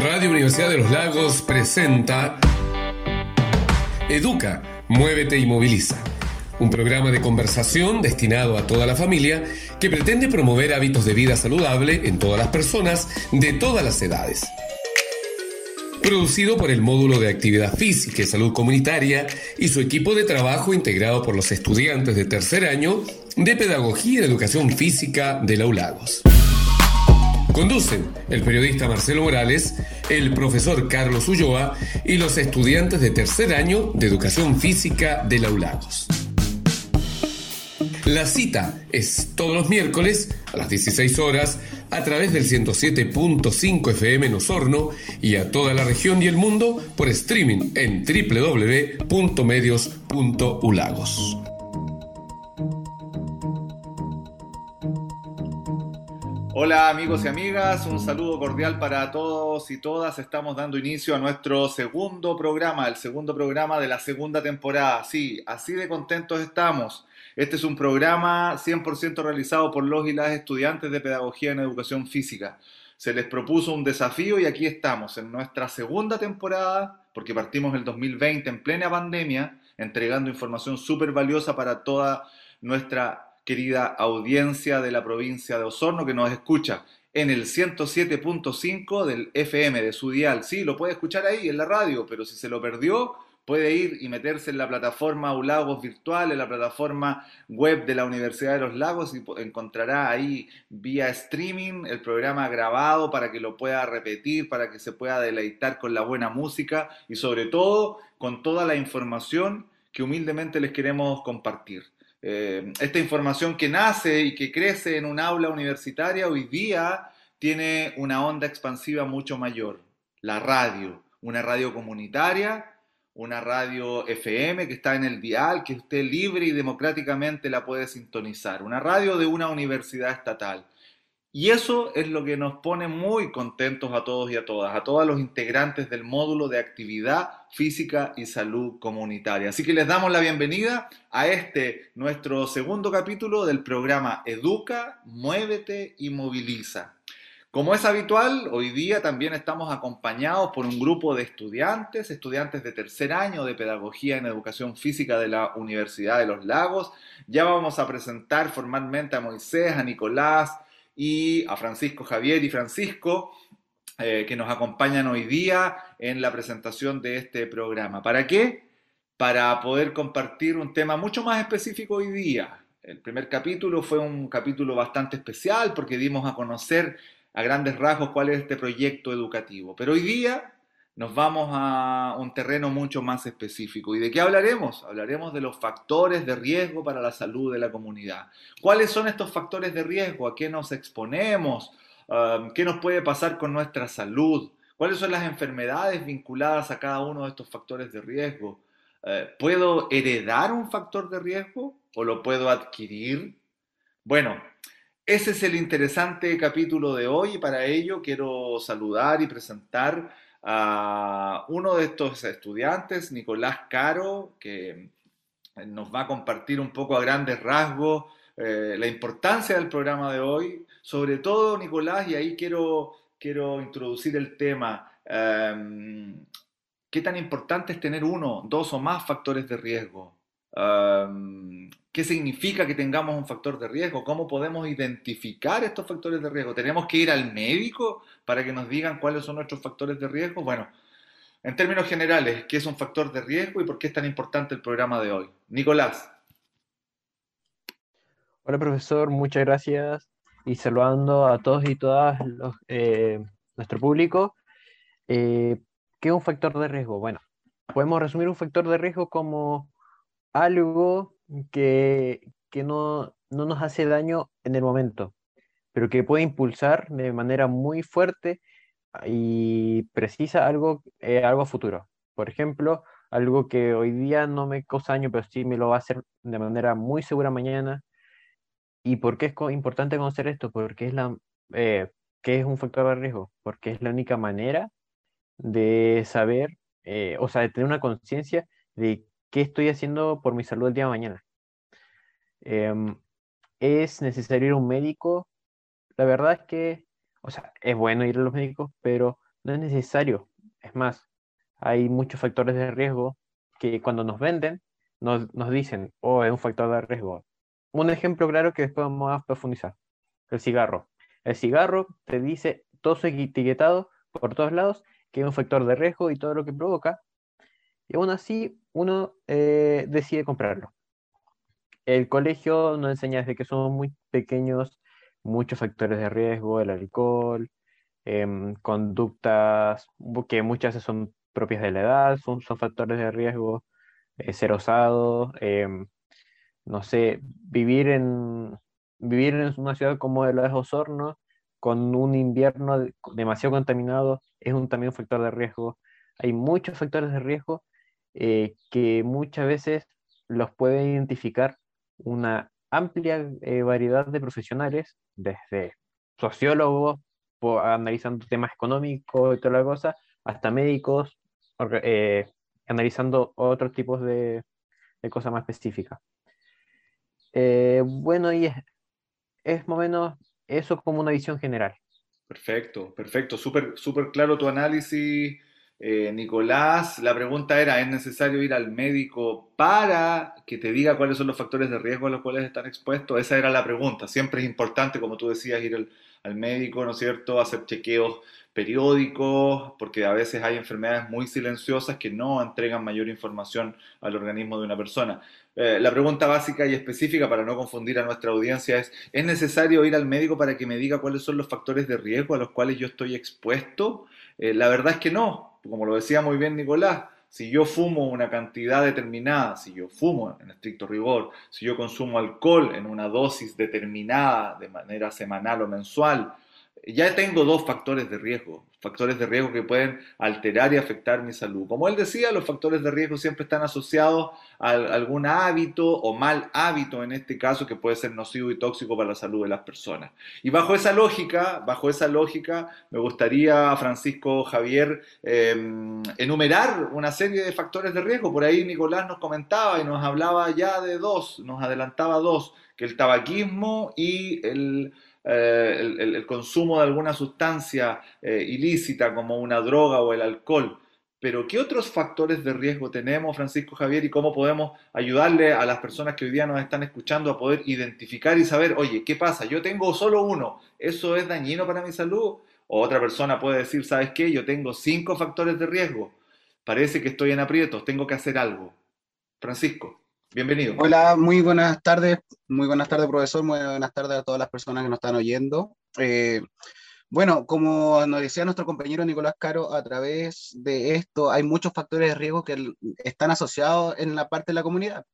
Radio Universidad de los Lagos presenta Educa, Muévete y Moviliza, un programa de conversación destinado a toda la familia que pretende promover hábitos de vida saludable en todas las personas de todas las edades. Producido por el módulo de actividad física y salud comunitaria y su equipo de trabajo integrado por los estudiantes de tercer año de Pedagogía y Educación Física de la ULAGOS. Conducen el periodista Marcelo Morales, el profesor Carlos Ulloa y los estudiantes de tercer año de Educación Física de Laulagos. La cita es todos los miércoles a las 16 horas a través del 107.5 FM en Osorno y a toda la región y el mundo por streaming en www.medios.ulagos. Hola amigos y amigas, un saludo cordial para todos y todas. Estamos dando inicio a nuestro segundo programa, el segundo programa de la segunda temporada. Sí, así de contentos estamos. Este es un programa 100% realizado por los y las estudiantes de Pedagogía en Educación Física. Se les propuso un desafío y aquí estamos en nuestra segunda temporada, porque partimos el 2020 en plena pandemia, entregando información súper valiosa para toda nuestra querida audiencia de la provincia de Osorno que nos escucha en el 107.5 del FM de su dial. Sí, lo puede escuchar ahí en la radio, pero si se lo perdió, puede ir y meterse en la plataforma ULAGOS Virtual, en la plataforma web de la Universidad de los Lagos y encontrará ahí vía streaming el programa grabado para que lo pueda repetir, para que se pueda deleitar con la buena música y sobre todo con toda la información que humildemente les queremos compartir. Eh, esta información que nace y que crece en un aula universitaria hoy día tiene una onda expansiva mucho mayor. La radio, una radio comunitaria, una radio FM que está en el dial, que usted libre y democráticamente la puede sintonizar, una radio de una universidad estatal. Y eso es lo que nos pone muy contentos a todos y a todas, a todos los integrantes del módulo de actividad física y salud comunitaria. Así que les damos la bienvenida a este nuestro segundo capítulo del programa Educa, Muévete y Moviliza. Como es habitual, hoy día también estamos acompañados por un grupo de estudiantes, estudiantes de tercer año de Pedagogía en Educación Física de la Universidad de los Lagos. Ya vamos a presentar formalmente a Moisés, a Nicolás, y a Francisco Javier y Francisco, eh, que nos acompañan hoy día en la presentación de este programa. ¿Para qué? Para poder compartir un tema mucho más específico hoy día. El primer capítulo fue un capítulo bastante especial porque dimos a conocer a grandes rasgos cuál es este proyecto educativo. Pero hoy día nos vamos a un terreno mucho más específico. ¿Y de qué hablaremos? Hablaremos de los factores de riesgo para la salud de la comunidad. ¿Cuáles son estos factores de riesgo? ¿A qué nos exponemos? Um, ¿Qué nos puede pasar con nuestra salud? ¿Cuáles son las enfermedades vinculadas a cada uno de estos factores de riesgo? Uh, ¿Puedo heredar un factor de riesgo o lo puedo adquirir? Bueno, ese es el interesante capítulo de hoy y para ello quiero saludar y presentar a uno de estos estudiantes, Nicolás Caro, que nos va a compartir un poco a grandes rasgos eh, la importancia del programa de hoy. Sobre todo, Nicolás, y ahí quiero, quiero introducir el tema, em, ¿qué tan importante es tener uno, dos o más factores de riesgo? ¿Qué significa que tengamos un factor de riesgo? ¿Cómo podemos identificar estos factores de riesgo? ¿Tenemos que ir al médico para que nos digan cuáles son nuestros factores de riesgo? Bueno, en términos generales, ¿qué es un factor de riesgo y por qué es tan importante el programa de hoy? Nicolás. Hola profesor, muchas gracias y saludando a todos y todas eh, nuestro público. Eh, ¿Qué es un factor de riesgo? Bueno, podemos resumir un factor de riesgo como algo que, no, nos hace daño en el momento, pero que puede impulsar de manera muy fuerte y precisa algo, eh, algo futuro. Por ejemplo, algo que hoy día no me causa daño, pero sí me lo va a hacer de manera muy segura mañana. ¿Y por qué es importante conocer esto? Porque es la, eh, ¿qué es un factor de riesgo? Porque es la única manera de saber, eh, o sea, de tener una conciencia de ¿qué estoy haciendo por mi salud el día de mañana? Em, ¿Es necesario ir a un médico? La verdad es que, o sea, es bueno ir a los médicos, pero no es necesario. Es más, hay muchos factores de riesgo que cuando nos venden nos, nos dicen, oh, es un factor de riesgo. Un ejemplo claro que después vamos a profundizar, el cigarro. El cigarro te dice todo su etiquetado por todos lados que es un factor de riesgo y todo lo que provoca, y aún así uno eh, decide comprarlo. El colegio nos enseña desde que somos muy pequeños muchos factores de riesgo, el alcohol, em, conductas que muchas veces son propias de la edad, son, factores de riesgo, eh, ser osado, em, no sé, vivir en, vivir en una ciudad como la de Osorno, con un invierno demasiado contaminado, es un, también un factor de riesgo. Hay muchos factores de riesgo eh, que muchas veces los puede identificar una amplia eh, variedad de profesionales, desde sociólogos, analizando temas económicos y toda la cosa, hasta médicos, eh, analizando otros tipos de, cosas más específicas. bueno, y es, es más o menos eso como una visión general. Perfecto, perfecto. Súper super claro tu análisis, eh, Nicolás. La pregunta era, ¿es necesario ir al médico para que te diga cuáles son los factores de riesgo a los cuales están expuestos? Esa era la pregunta. Siempre es importante, como tú decías, ir al, médico, ¿no es cierto? Hacer chequeos periódicos, porque a veces hay enfermedades muy silenciosas que no entregan mayor información al organismo de una persona. Eh, la pregunta básica y específica para no confundir a nuestra audiencia es, ¿es necesario ir al médico para que me diga cuáles son los factores de riesgo a los cuales yo estoy expuesto? Eh, la verdad es que no, como lo decía muy bien Nicolás, si yo fumo una cantidad determinada, si yo fumo en estricto rigor, si yo consumo alcohol en una dosis determinada de manera semanal o mensual, ya tengo dos factores de riesgo, factores de riesgo que pueden alterar y afectar mi salud. Como él decía, los factores de riesgo siempre están asociados a algún hábito o mal hábito, en este caso, que puede ser nocivo y tóxico para la salud de las personas. Y bajo esa lógica, bajo esa lógica, me gustaría, Francisco Javier, em, enumerar una serie de factores de riesgo. Por ahí Nicolás nos comentaba y nos hablaba ya de dos, nos adelantaba dos, que el tabaquismo y el eh, consumo de alguna sustancia eh, ilícita como una droga o el alcohol. Pero ¿qué otros factores de riesgo tenemos, Francisco Javier, y cómo podemos ayudarle a las personas que hoy día nos están escuchando a poder identificar y saber, oye, ¿qué pasa? Yo tengo solo uno, ¿eso es dañino para mi salud? O otra persona puede decir, ¿sabes qué? Yo tengo cinco factores de riesgo, parece que estoy en aprietos, tengo que hacer algo. Francisco. Bienvenido. Hola, muy buenas tardes. Muy buenas tardes, profesor. Muy buenas tardes a todas las personas que nos están oyendo. Eh, bueno, como nos decía nuestro compañero Nicolás Caro, a través de esto hay muchos factores de riesgo que están asociados en la parte de la comunidad.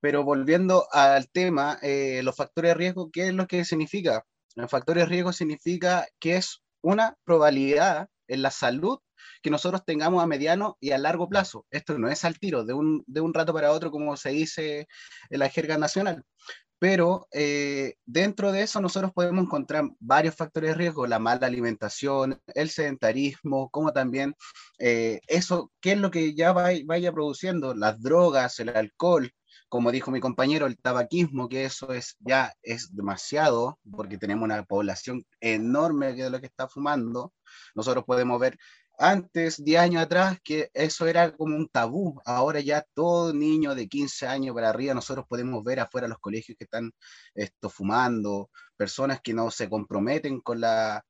Pero volviendo al tema, eh, los factores de riesgo, ¿qué es lo que significa? Los factores de riesgo significa que es una probabilidad en la salud que nosotros tengamos a mediano y a largo plazo. Esto no es al tiro, de un, de un rato para otro, como se dice en la jerga nacional. Pero eh, dentro de eso nosotros podemos encontrar varios factores de riesgo, la mala alimentación, el sedentarismo, como también eh, eso, qué es lo que ya vaya produciendo, las drogas, el alcohol, como dijo mi compañero, el tabaquismo, que eso es ya es demasiado, porque tenemos una población enorme de lo que está fumando. Nosotros podemos ver antes, 10 años atrás, que eso era como un tabú. Ahora ya todo niño de 15 años para arriba, nosotros podemos ver afuera los colegios que están esto, fumando, personas que no se comprometen con, la,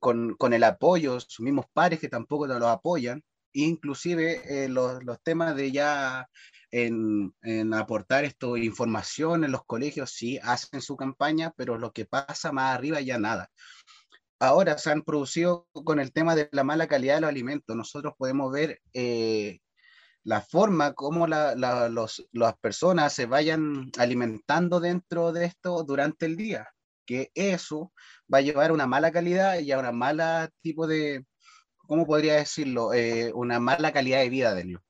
con, con el apoyo, sus mismos pares que tampoco los apoyan. Inclusive eh, los, los, temas de ya en, en aportar esto, información en los colegios, sí hacen su campaña, pero lo que pasa más arriba ya nada ahora se han producido con el tema de la mala calidad de los alimentos. Nosotros podemos ver eh, la forma como la, los, las personas se vayan alimentando dentro de esto durante el día, que eso va a llevar a una mala calidad y a una mala tipo de, ¿cómo podría decirlo? Eh, una mala calidad de vida de ellos.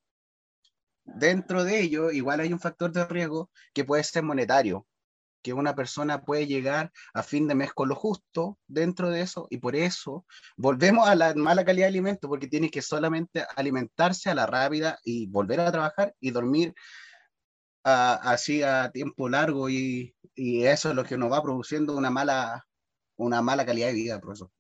Dentro de ello, igual hay un factor de riesgo que puede ser monetario, que una persona puede llegar a fin de mes con lo justo dentro de eso y por eso volvemos a la mala calidad de alimento porque tiene que solamente alimentarse a la rápida y volver a trabajar y dormir así a tiempo largo y, eso es lo que nos va produciendo una mala, una mala calidad de vida, profesor.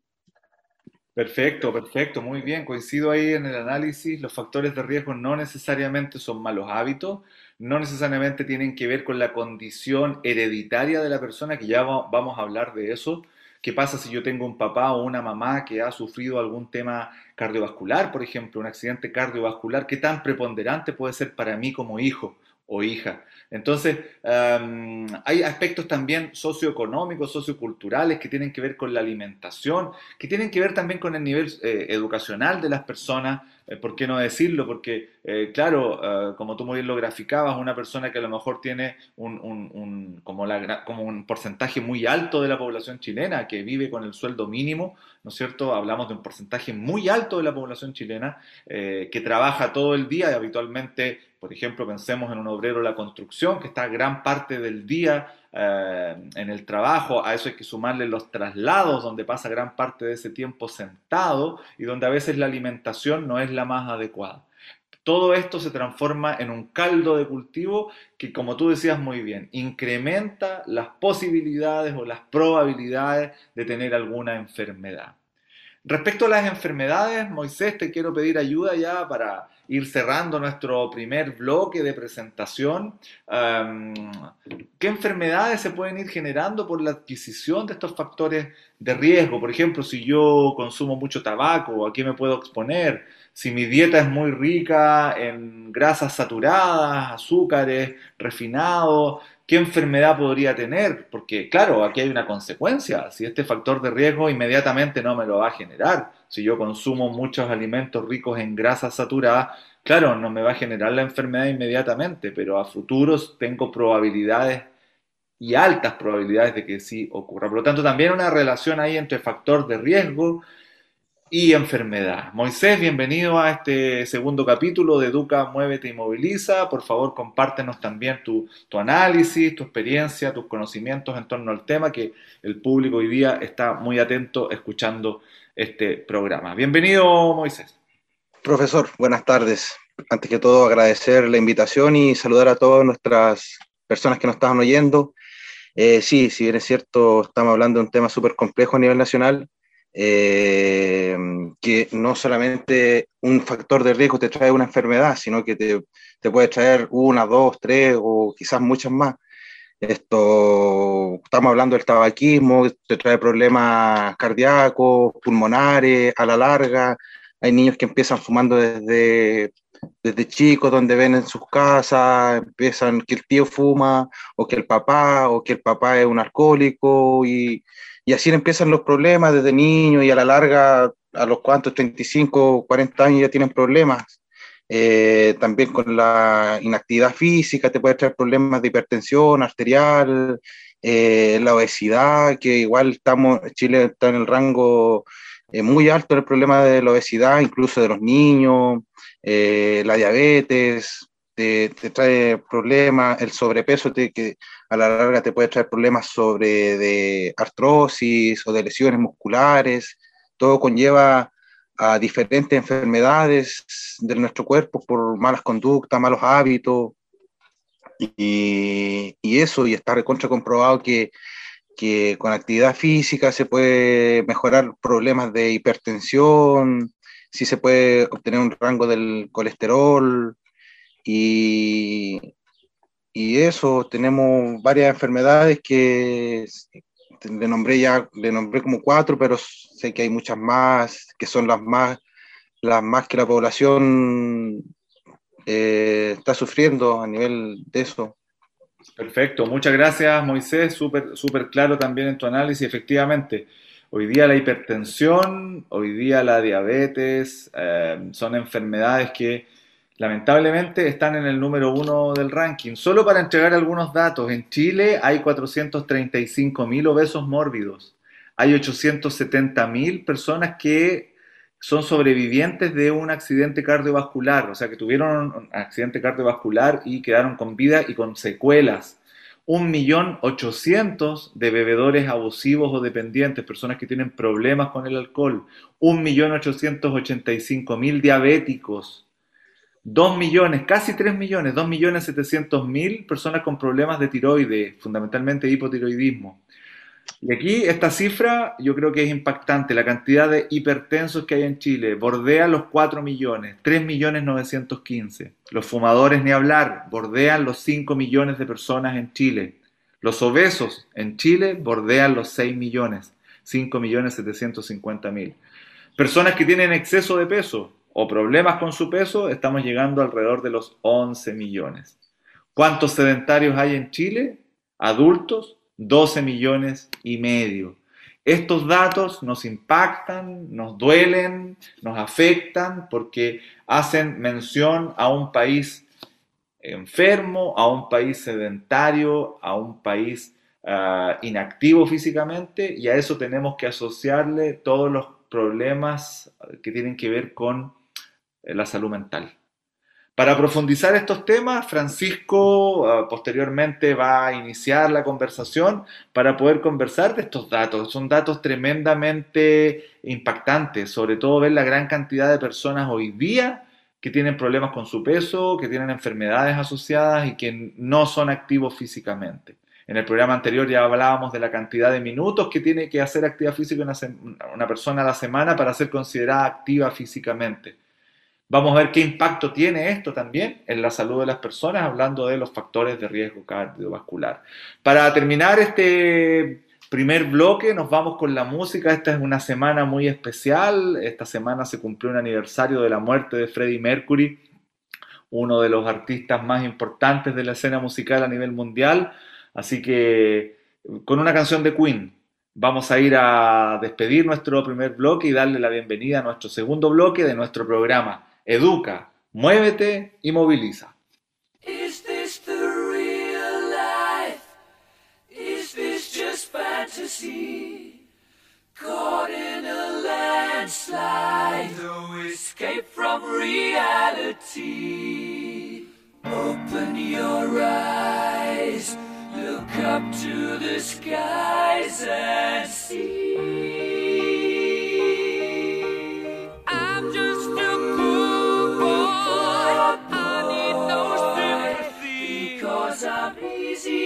Perfecto, perfecto, muy bien. Coincido ahí en el análisis. Los factores de riesgo no necesariamente son malos hábitos, no necesariamente tienen que ver con la condición hereditaria de la persona, que ya vamos a hablar de eso. ¿Qué pasa si yo tengo un papá o una mamá que ha sufrido algún tema cardiovascular, por ejemplo, un accidente cardiovascular? ¿Qué tan preponderante puede ser para mí como hijo o hija? Entonces, hay aspectos también socioeconómicos, socioculturales que tienen que ver con la alimentación, que tienen que ver también con el nivel eh, educacional de las personas, ¿por qué no decirlo? Porque, eh, claro, como tú muy bien lo graficabas, una persona que a lo mejor tiene un, como un porcentaje muy alto de la población chilena que vive con el sueldo mínimo, ¿no es cierto? Hablamos de un porcentaje muy alto de la población chilena que trabaja todo el día y habitualmente por ejemplo, pensemos en un obrero de la construcción que está gran parte del día eh, en el trabajo, a eso hay que sumarle los traslados, donde pasa gran parte de ese tiempo sentado y donde a veces la alimentación no es la más adecuada. Todo esto se transforma en un caldo de cultivo que, como tú decías muy bien, incrementa las posibilidades o las probabilidades de tener alguna enfermedad. Respecto a las enfermedades, Moisés, te quiero pedir ayuda ya para ir cerrando nuestro primer bloque de presentación. ¿Qué enfermedades se pueden ir generando por la adquisición de estos factores de riesgo? Por ejemplo, si yo consumo mucho tabaco, ¿a qué me puedo exponer? Si mi dieta es muy rica en grasas saturadas, azúcares, refinados, ¿qué enfermedad podría tener? Porque claro, aquí hay una consecuencia. Si este factor de riesgo inmediatamente no me lo va a generar, si yo consumo muchos alimentos ricos en grasas saturadas, claro, no me va a generar la enfermedad inmediatamente, pero a futuros tengo probabilidades y altas probabilidades de que sí ocurra. Por lo tanto, también una relación ahí entre factor de riesgo y enfermedad. Moisés, bienvenido a este segundo capítulo de Educa, Muévete y Moviliza. Por favor, compártenos también tu, tu, análisis, tu experiencia, tus conocimientos en torno al tema, que el público hoy día está muy atento escuchando este programa. Bienvenido, Moisés. Profesor, buenas tardes. Antes que todo, agradecer la invitación y saludar a todas nuestras personas que nos están oyendo. Eh, sí, si bien es cierto, estamos hablando de un tema súper complejo a nivel nacional, eh, que no solamente un factor de riesgo te trae una enfermedad, sino que te, te, puede traer una, dos, tres o quizás muchas más. Esto, estamos hablando del tabaquismo, te trae problemas cardíacos, pulmonares, a la larga. Hay niños que empiezan fumando desde, desde chicos, donde ven en sus casas, empiezan que el tío fuma, o que el papá, o que el papá es un alcohólico, y, y así empiezan los problemas desde niños y a la larga, a los cuantos, 35, 40 años ya tienen problemas. Eh, también con la inactividad física te puede traer problemas de hipertensión arterial, eh, la obesidad, que igual estamos, Chile está en el rango eh, muy alto el problema de la obesidad, incluso de los niños, la diabetes, te, trae problemas, el sobrepeso que a la larga te puede traer problemas sobre de artrosis o de lesiones musculares, todo conlleva a diferentes enfermedades de nuestro cuerpo por malas conductas, malos hábitos, y, y eso, y está recontra comprobado que, que con actividad física se puede mejorar problemas de hipertensión, si se puede obtener un rango del colesterol, y, y eso, tenemos varias enfermedades que le nombré ya, le nombré como cuatro, pero sé que hay muchas más, que son las más, las más que la población eh, está sufriendo a nivel de eso. Perfecto, muchas gracias Moisés, súper super claro también en tu análisis, efectivamente. Hoy día la hipertensión, hoy día la diabetes, eh, son enfermedades que lamentablemente están en el número uno del ranking. Solo para entregar algunos datos, en Chile hay 435.000 obesos mórbidos, hay 870.000 personas que son sobrevivientes de un accidente cardiovascular, o sea, que tuvieron un accidente cardiovascular y quedaron con vida y con secuelas. 1.800.000 de bebedores abusivos o dependientes, personas que tienen problemas con el alcohol. 1.885.000 diabéticos. 2 millones, casi 3 millones, 2 millones 700 mil personas con problemas de tiroides, fundamentalmente hipotiroidismo. Y aquí esta cifra yo creo que es impactante. La cantidad de hipertensos que hay en Chile bordea los 4 millones, 3 millones 915. Los fumadores, ni hablar, bordean los 5 millones de personas en Chile. Los obesos en Chile bordean los 6 millones, 5 millones 750 mil. Personas que tienen exceso de peso o problemas con su peso, estamos llegando alrededor de los 11 millones. ¿Cuántos sedentarios hay en Chile? Adultos, 12 millones y medio. Estos datos nos impactan, nos duelen, nos afectan porque hacen mención a un país enfermo, a un país sedentario, a un país ah, inactivo físicamente y a eso tenemos que asociarle todos los problemas que tienen que ver con la salud mental. Para profundizar estos temas, Francisco ah, posteriormente va a iniciar la conversación para poder conversar de estos datos. Son datos tremendamente impactantes, sobre todo ver la gran cantidad de personas hoy día que tienen problemas con su peso, que tienen enfermedades asociadas y que no son activos físicamente. En el programa anterior ya hablábamos de la cantidad de minutos que tiene que hacer actividad física una, persona a la semana para ser considerada activa físicamente. Vamos a ver qué impacto tiene esto también en la salud de las personas, hablando de los factores de riesgo cardiovascular. Para terminar este primer bloque nos vamos con la música. Esta es una semana muy especial. Esta semana se cumplió un aniversario de la muerte de Freddie Mercury, uno de los artistas más importantes de la escena musical a nivel mundial. Así que con una canción de Queen vamos a ir a despedir nuestro primer bloque y darle la bienvenida a nuestro segundo bloque de nuestro programa. Educa, muévete y moviliza. fantasy. Caught in a landslide, no escape from reality. Open your eyes, look up to the skies and see.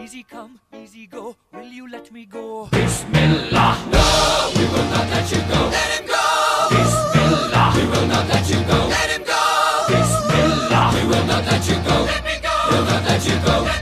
Easy come, easy go, will you let me go? Bismillah, no, we will not let you go. Let him go! Bismillah, we will not let you go. Let him go! Bismillah, we will not let you go. Let me go! We'll not let you go. Let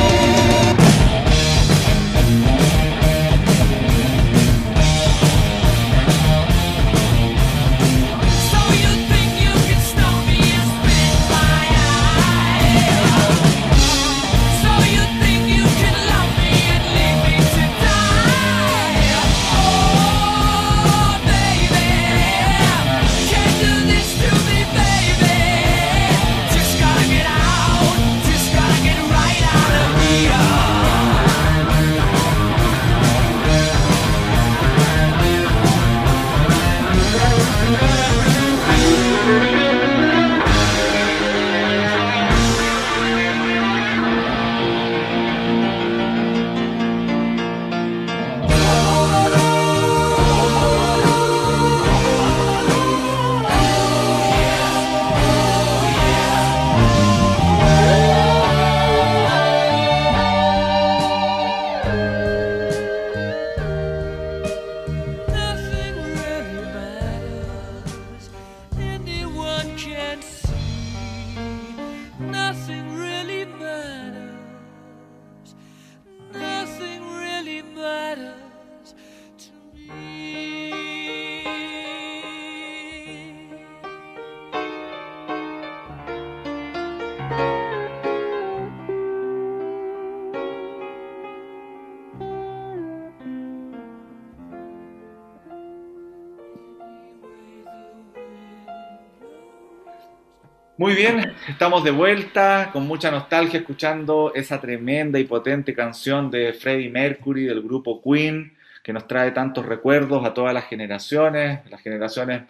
Muy bien, estamos de vuelta con mucha nostalgia escuchando esa tremenda y potente canción de Freddie Mercury del grupo Queen que nos trae tantos recuerdos a todas las generaciones, las generaciones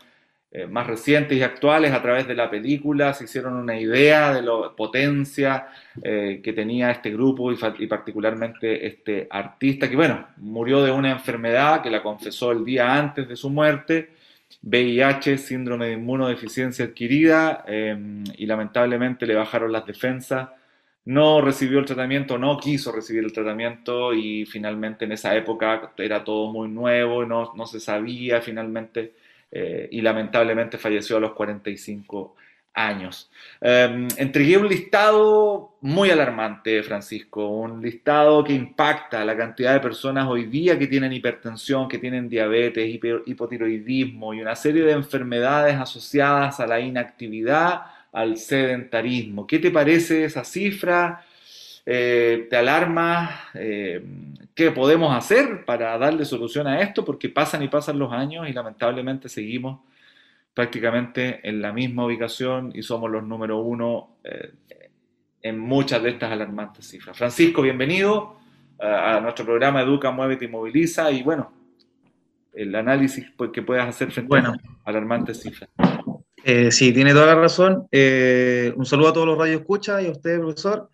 eh, más recientes y actuales a través de la película. Se hicieron una idea de la potencia eh, que tenía este grupo y, y particularmente este artista que bueno, murió de una enfermedad que la confesó el día antes de su muerte VIH, síndrome de inmunodeficiencia adquirida, eh, y lamentablemente le bajaron las defensas. No recibió el tratamiento, no quiso recibir el tratamiento y finalmente en esa época era todo muy nuevo, no, no se sabía finalmente eh, y lamentablemente falleció a los 45 años. Eh, entregué un listado muy alarmante, Francisco, un listado que impacta la cantidad de personas hoy día que tienen hipertensión, que tienen diabetes, hipotiroidismo y una serie de enfermedades asociadas a la inactividad, al sedentarismo. ¿Qué te parece esa cifra? Eh, ¿te alarma? Eh, ¿qué podemos hacer para darle solución a esto? Porque pasan y pasan los años y lamentablemente seguimos prácticamente en la misma ubicación y somos los número uno eh, en muchas de estas alarmantes cifras. Francisco, bienvenido eh, a nuestro programa Educa, Muévete y Moviliza y bueno, el análisis pues, que puedas hacer frente Bueno. a alarmantes cifras. Eh, sí, tiene toda la razón. Eh, un saludo a todos los radioescuchas y a usted, profesor.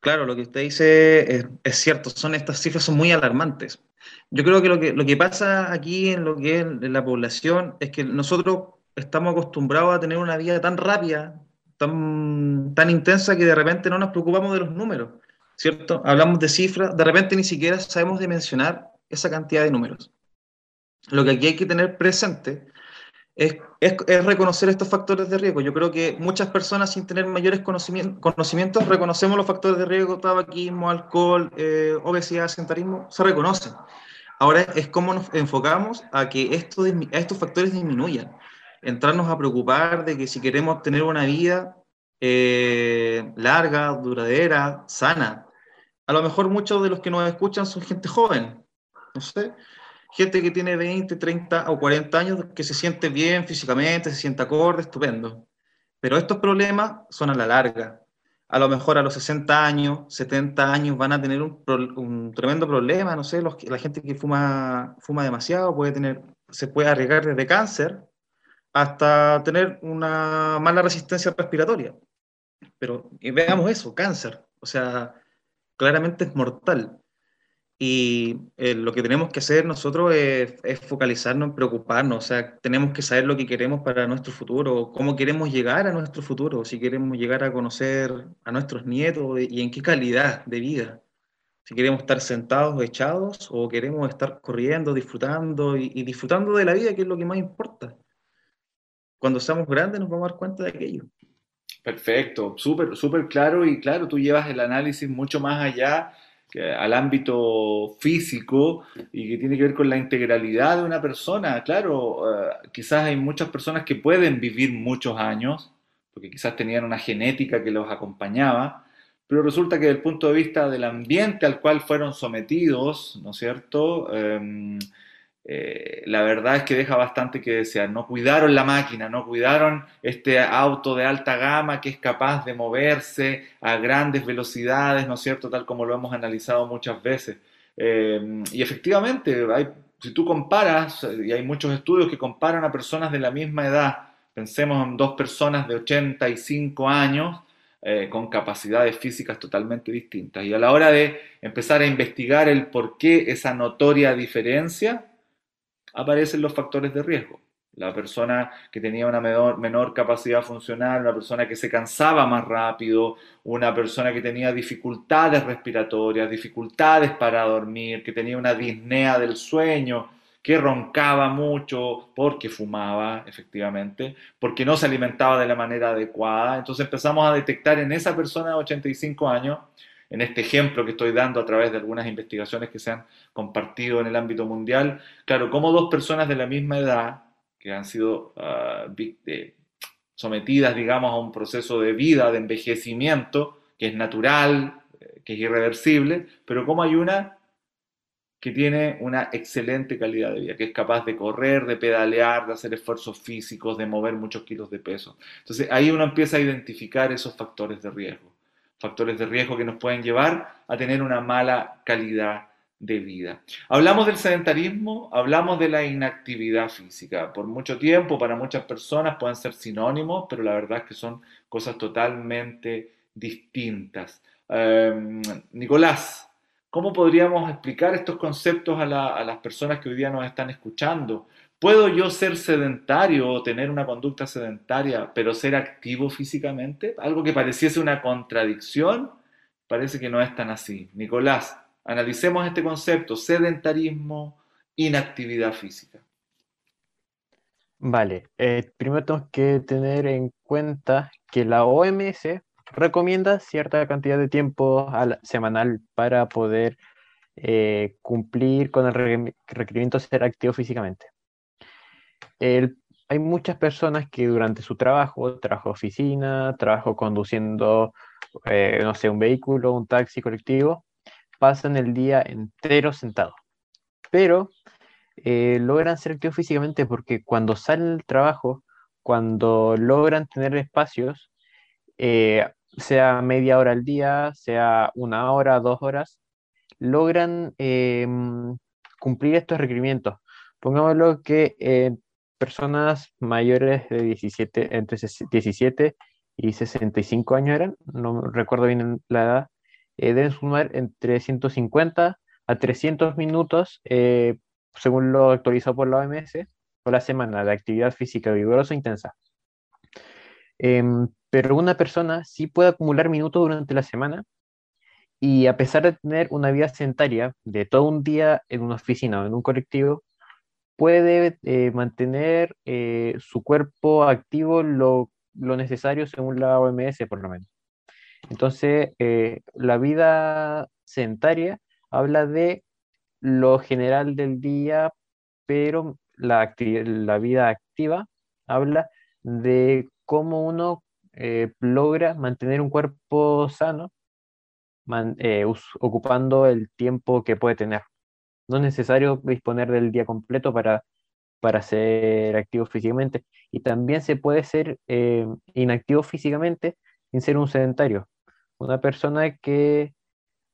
Claro, lo que usted dice es, es cierto, son estas cifras son muy alarmantes. Yo creo que lo que, lo que pasa aquí en lo que es la población es que nosotros estamos acostumbrados a tener una vida tan rápida, tan, tan intensa, que de repente no nos preocupamos de los números, ¿cierto? Hablamos de cifras, de repente ni siquiera sabemos dimensionar esa cantidad de números. Lo que aquí hay que tener presente es, es- es reconocer estos factores de riesgo. Yo creo que muchas personas sin tener mayores conocimien- conocimientos reconocemos los factores de riesgo, tabaquismo, alcohol, eh, obesidad, sedentarismo, se reconocen. Ahora es cómo nos enfocamos a que esto dismi- a estos factores disminuyan. Entrarnos a preocupar de que si queremos tener una vida eh, larga, duradera, sana, a lo mejor muchos de los que nos escuchan son gente joven, no sé, gente que tiene 20, 30 o 40 años que se siente bien físicamente, se siente acorde, estupendo. Pero estos problemas son a la larga. A lo mejor a los 60 años, 70 años van a tener un, tremendo problema, no sé, los la gente que fuma, fuma demasiado puede tener, se puede arriesgar desde cáncer hasta tener una mala resistencia respiratoria. Pero y veamos eso, cáncer, o sea, claramente es mortal. Y eh, lo que tenemos que hacer nosotros es, es focalizarnos preocuparnos, o sea, tenemos que saber lo que queremos para nuestro futuro, cómo queremos llegar a nuestro futuro, si queremos llegar a conocer a nuestros nietos y en qué calidad de vida. Si queremos estar sentados o echados o queremos estar corriendo, disfrutando y, y disfrutando de la vida, que es lo que más importa. Cuando seamos grandes nos vamos a dar cuenta de aquello. Perfecto, súper, súper claro y claro, tú llevas el análisis mucho más allá al ámbito físico y que tiene que ver con la integralidad de una persona. Claro, eh, quizás hay muchas personas que pueden vivir muchos años, porque quizás tenían una genética que los acompañaba, pero resulta que desde el punto de vista del ambiente al cual fueron sometidos, ¿no es cierto? Em, eh, la verdad es que deja bastante que desear. No cuidaron la máquina, no cuidaron este auto de alta gama que es capaz de moverse a grandes velocidades, ¿no es cierto? Tal como lo hemos analizado muchas veces. Eh, y efectivamente, si tú comparas, y hay muchos estudios que comparan a personas de la misma edad, pensemos en dos personas de 85 años, eh, con capacidades físicas totalmente distintas. Y a la hora de empezar a investigar el por qué esa notoria diferencia, aparecen los factores de riesgo. La persona que tenía una menor, menor, capacidad funcional, una persona que se cansaba más rápido, una persona que tenía dificultades respiratorias, dificultades para dormir, que tenía una disnea del sueño, que roncaba mucho porque fumaba, efectivamente, porque no se alimentaba de la manera adecuada. Entonces empezamos a detectar en esa persona de 85 años, en este ejemplo que estoy dando a través de algunas investigaciones que se han compartido en el ámbito mundial, claro, como dos personas de la misma edad, que han sido uh, sometidas, digamos, a un proceso de vida, de envejecimiento, que es natural, que es irreversible, pero como hay una que tiene una excelente calidad de vida, que es capaz de correr, de pedalear, de hacer esfuerzos físicos, de mover muchos kilos de peso. Entonces ahí uno empieza a identificar esos factores de riesgo, factores de riesgo que nos pueden llevar a tener una mala calidad de vida. Hablamos del sedentarismo, hablamos de la inactividad física. Por mucho tiempo, para muchas personas pueden ser sinónimos, pero la verdad es que son cosas totalmente distintas. Eh, Nicolás, ¿cómo podríamos explicar estos conceptos a, las personas que hoy día nos están escuchando? ¿Puedo yo ser sedentario o tener una conducta sedentaria, pero ser activo físicamente? Algo que pareciese una contradicción, parece que no es tan así. Nicolás, Analicemos este concepto, sedentarismo, inactividad física. Vale, eh, primero tenemos que tener en cuenta que la OMS recomienda cierta cantidad de tiempo al, semanal para poder eh, cumplir con el requerimiento de ser activo físicamente. El, hay muchas personas que durante su trabajo, trabajo oficina, trabajo conduciendo, eh, no sé, un vehículo, un taxi colectivo, pasan el día entero sentados. Pero eh, logran ser activos físicamente porque cuando salen del trabajo, cuando logran tener espacios, eh, sea media hora al día, sea una hora, dos horas, logran eh, cumplir estos requerimientos. Pongámoslo que eh, personas mayores de 17, entre 17 y 65 años eran, no recuerdo bien la edad, eh, deben sumar entre 150 a 300 minutos, eh, según lo actualizado por la OMS, por la semana de actividad física vigorosa e intensa. Eh, pero una persona sí puede acumular minutos durante la semana y a pesar de tener una vida sedentaria de todo un día en una oficina o en un colectivo, puede eh, mantener su cuerpo activo lo, lo necesario según la OMS, por lo menos. Entonces, eh, la vida sedentaria habla de lo general del día, pero la, la vida activa habla de cómo uno eh, logra mantener un cuerpo sano, eh, ocupando el tiempo que puede tener. No es necesario disponer del día completo para, para ser activo físicamente. Y también se puede ser eh, inactivo físicamente sin ser un sedentario. Una persona que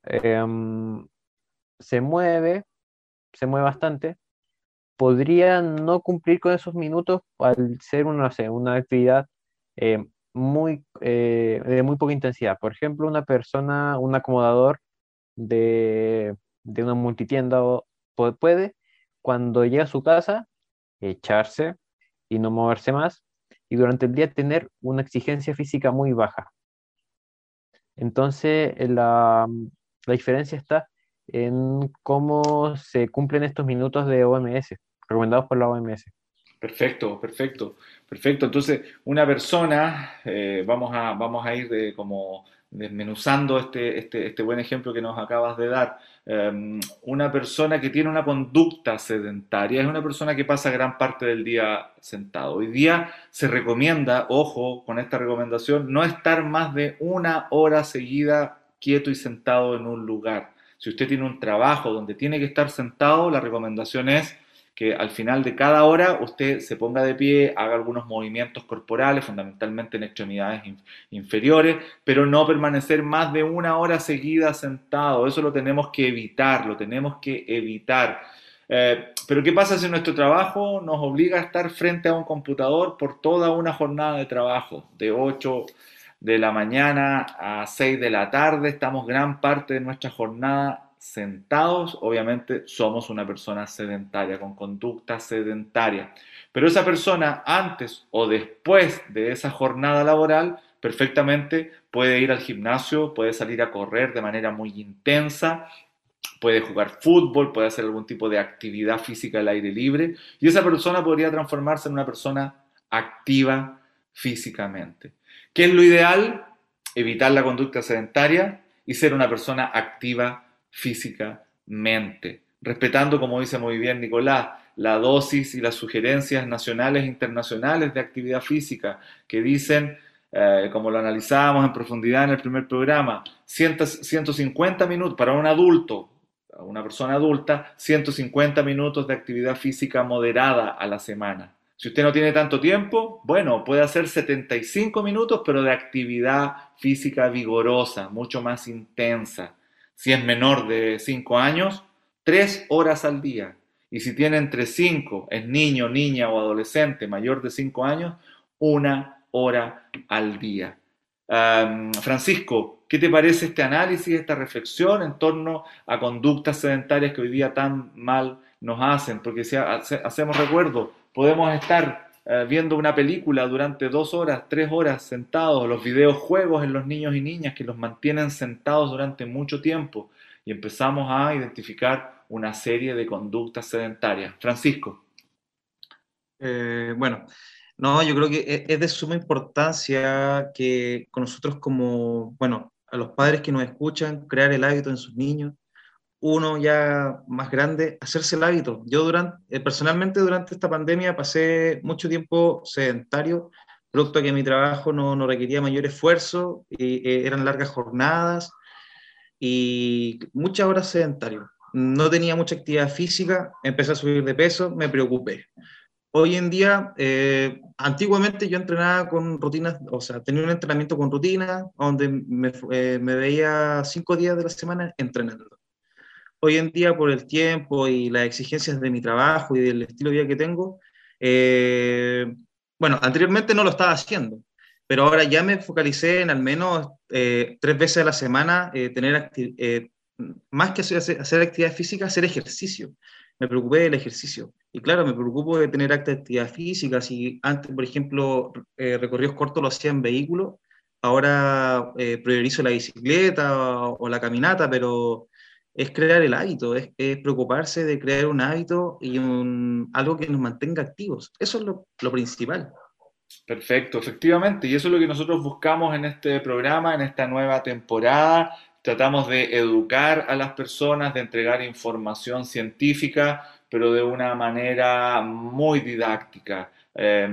em, se mueve, se mueve bastante, podría no cumplir con esos minutos al ser una, una actividad eh, muy, eh, de muy poca intensidad. Por ejemplo, una persona, un acomodador de, de una multitienda o- pu- puede, cuando llega a su casa, echarse y no moverse más, y durante el día tener una exigencia física muy baja. Entonces, eh, la, la diferencia está en cómo se cumplen estos minutos de OMS, recomendados por la OMS. Perfecto, perfecto, perfecto. Entonces, una persona, eh, vamos a, vamos a ir de, como desmenuzando este, este, este buen ejemplo que nos acabas de dar. Eh, una persona que tiene una conducta sedentaria es una persona que pasa gran parte del día sentado. Hoy día se recomienda, ojo con esta recomendación, no estar más de una hora seguida quieto y sentado en un lugar. Si usted tiene un trabajo donde tiene que estar sentado, la recomendación es que al final de cada hora usted se ponga de pie, haga algunos movimientos corporales, fundamentalmente en extremidades in- inferiores, pero no permanecer más de una hora seguida sentado. Eso lo tenemos que evitar, lo tenemos que evitar. Eh, pero ¿qué pasa si nuestro trabajo nos obliga a estar frente a un computador por toda una jornada de trabajo, de 8 de la mañana a 6 de la tarde? Estamos gran parte de nuestra jornada sentados, obviamente somos una persona sedentaria, con conducta sedentaria. Pero esa persona antes o después de esa jornada laboral perfectamente puede ir al gimnasio, puede salir a correr de manera muy intensa, puede jugar fútbol, puede hacer algún tipo de actividad física al aire libre y esa persona podría transformarse en una persona activa físicamente. ¿Qué es lo ideal? Evitar la conducta sedentaria y ser una persona activa físicamente, respetando, como dice muy bien Nicolás, la dosis y las sugerencias nacionales e internacionales de actividad física que dicen, eh, como lo analizábamos en profundidad en el primer programa, 100 150 minutos para un adulto, una persona adulta, 150 minutos de actividad física moderada a la semana. Si usted no tiene tanto tiempo, bueno, puede hacer 75 minutos, pero de actividad física vigorosa, mucho más intensa. Si es menor de 5 años, 3 horas al día. Y si tiene entre 5, es niño, niña o adolescente mayor de 5 años, una hora al día. Francisco, ¿qué te parece este análisis, esta reflexión en torno a conductas sedentarias que hoy día tan mal nos hacen? Porque si hace, hacemos recuerdo, podemos estar uh, viendo una película durante dos horas, tres horas sentados, los videojuegos en los niños y niñas que los mantienen sentados durante mucho tiempo y empezamos a identificar una serie de conductas sedentarias. Francisco. Eh, bueno, no, yo creo que es, es de suma importancia que con nosotros como, bueno, a los padres que nos escuchan, crear el hábito en sus niños, uno ya más grande, hacerse el hábito. Yo durante, eh, personalmente durante esta pandemia pasé mucho tiempo sedentario, producto de que mi trabajo no, no requería mayor esfuerzo, y, eh, eran largas jornadas y muchas horas sedentario. No tenía mucha actividad física, empecé a subir de peso, me preocupé. Hoy en día, eh, antiguamente yo entrenaba con rutinas, o sea, tenía un entrenamiento con rutina, donde me, eh, me veía cinco días de la semana entrenando. Hoy en día, por el tiempo y las exigencias de mi trabajo y del estilo de vida que tengo, eh, bueno, anteriormente no lo estaba haciendo, pero ahora ya me focalicé en al menos eh, tres veces a la semana eh, tener más que hacer, hacer, actividad física, hacer ejercicio. Me preocupé del ejercicio. Y claro, me preocupo de tener actividad física. Si antes, por ejemplo, recorridos cortos lo hacía en vehículo, ahora priorizo la bicicleta o, la caminata, pero es crear el hábito, es, preocuparse de crear un hábito y un, algo que nos mantenga activos. Eso es lo, lo principal. Perfecto, efectivamente, y eso es lo que nosotros buscamos en este programa, en esta nueva temporada. Tratamos de educar a las personas, de entregar información científica, pero de una manera muy didáctica. Eh,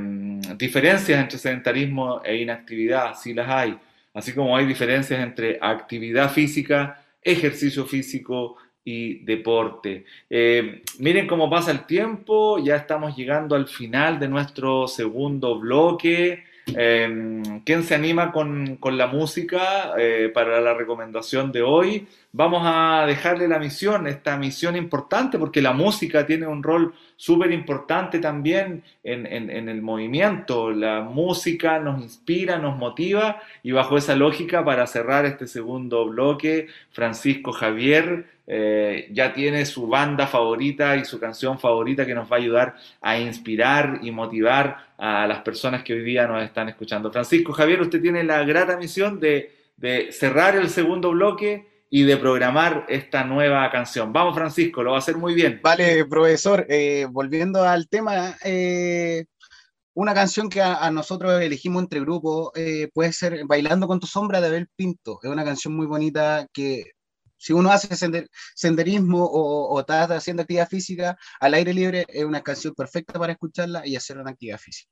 diferencias entre sedentarismo e inactividad, sí las hay, así como hay diferencias entre actividad física, ejercicio físico y deporte. Eh, miren cómo pasa el tiempo, ya estamos llegando al final de nuestro segundo bloque. Eh, ¿Quién se anima con, la música eh, para la recomendación de hoy? Vamos a dejarle la misión, esta misión importante, porque la música tiene un rol súper importante también en el movimiento. La música nos inspira, nos motiva y bajo esa lógica, para cerrar este segundo bloque, Francisco Javier eh, ya tiene su banda favorita y su canción favorita que nos va a ayudar a inspirar y motivar a las personas que hoy día nos están escuchando. Francisco Javier, usted tiene la grata misión de, de cerrar el segundo bloque y de programar esta nueva canción. Vamos, Francisco, lo va a hacer muy bien. Vale, profesor, eh, volviendo al tema, eh, una canción que a, nosotros elegimos entre grupos eh, puede ser Bailando con tu sombra de Abel Pinto. Es una canción muy bonita que si uno hace sender- senderismo o, o está haciendo actividad física al aire libre, es una canción perfecta para escucharla y hacer una actividad física.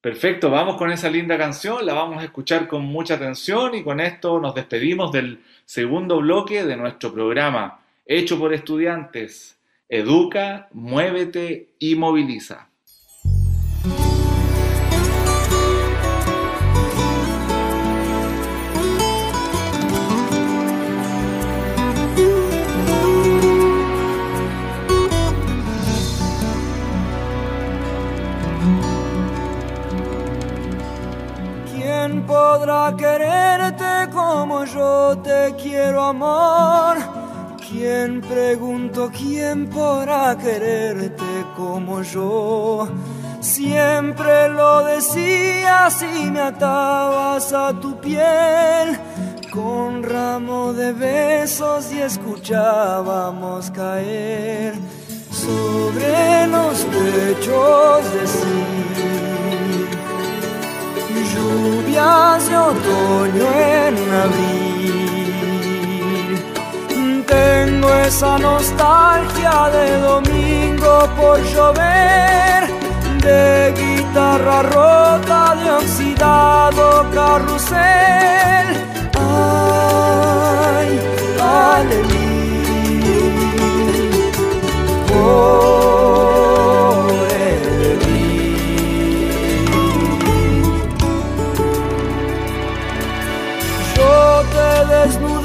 Perfecto, vamos con esa linda canción, la vamos a escuchar con mucha atención y con esto nos despedimos del segundo bloque de nuestro programa, hecho por estudiantes. Educa, muévete y moviliza. Podrá quererte como yo te quiero, amor? ¿Quién pregunto quién podrá quererte como yo? Siempre lo decías y me atabas a tu piel con ramo de besos y escuchábamos caer sobre los pechos decir lluvias de otoño en abril. Tengo esa nostalgia de domingo por llover, de guitarra rota, de oxidado carrusel. Ay, alelí, por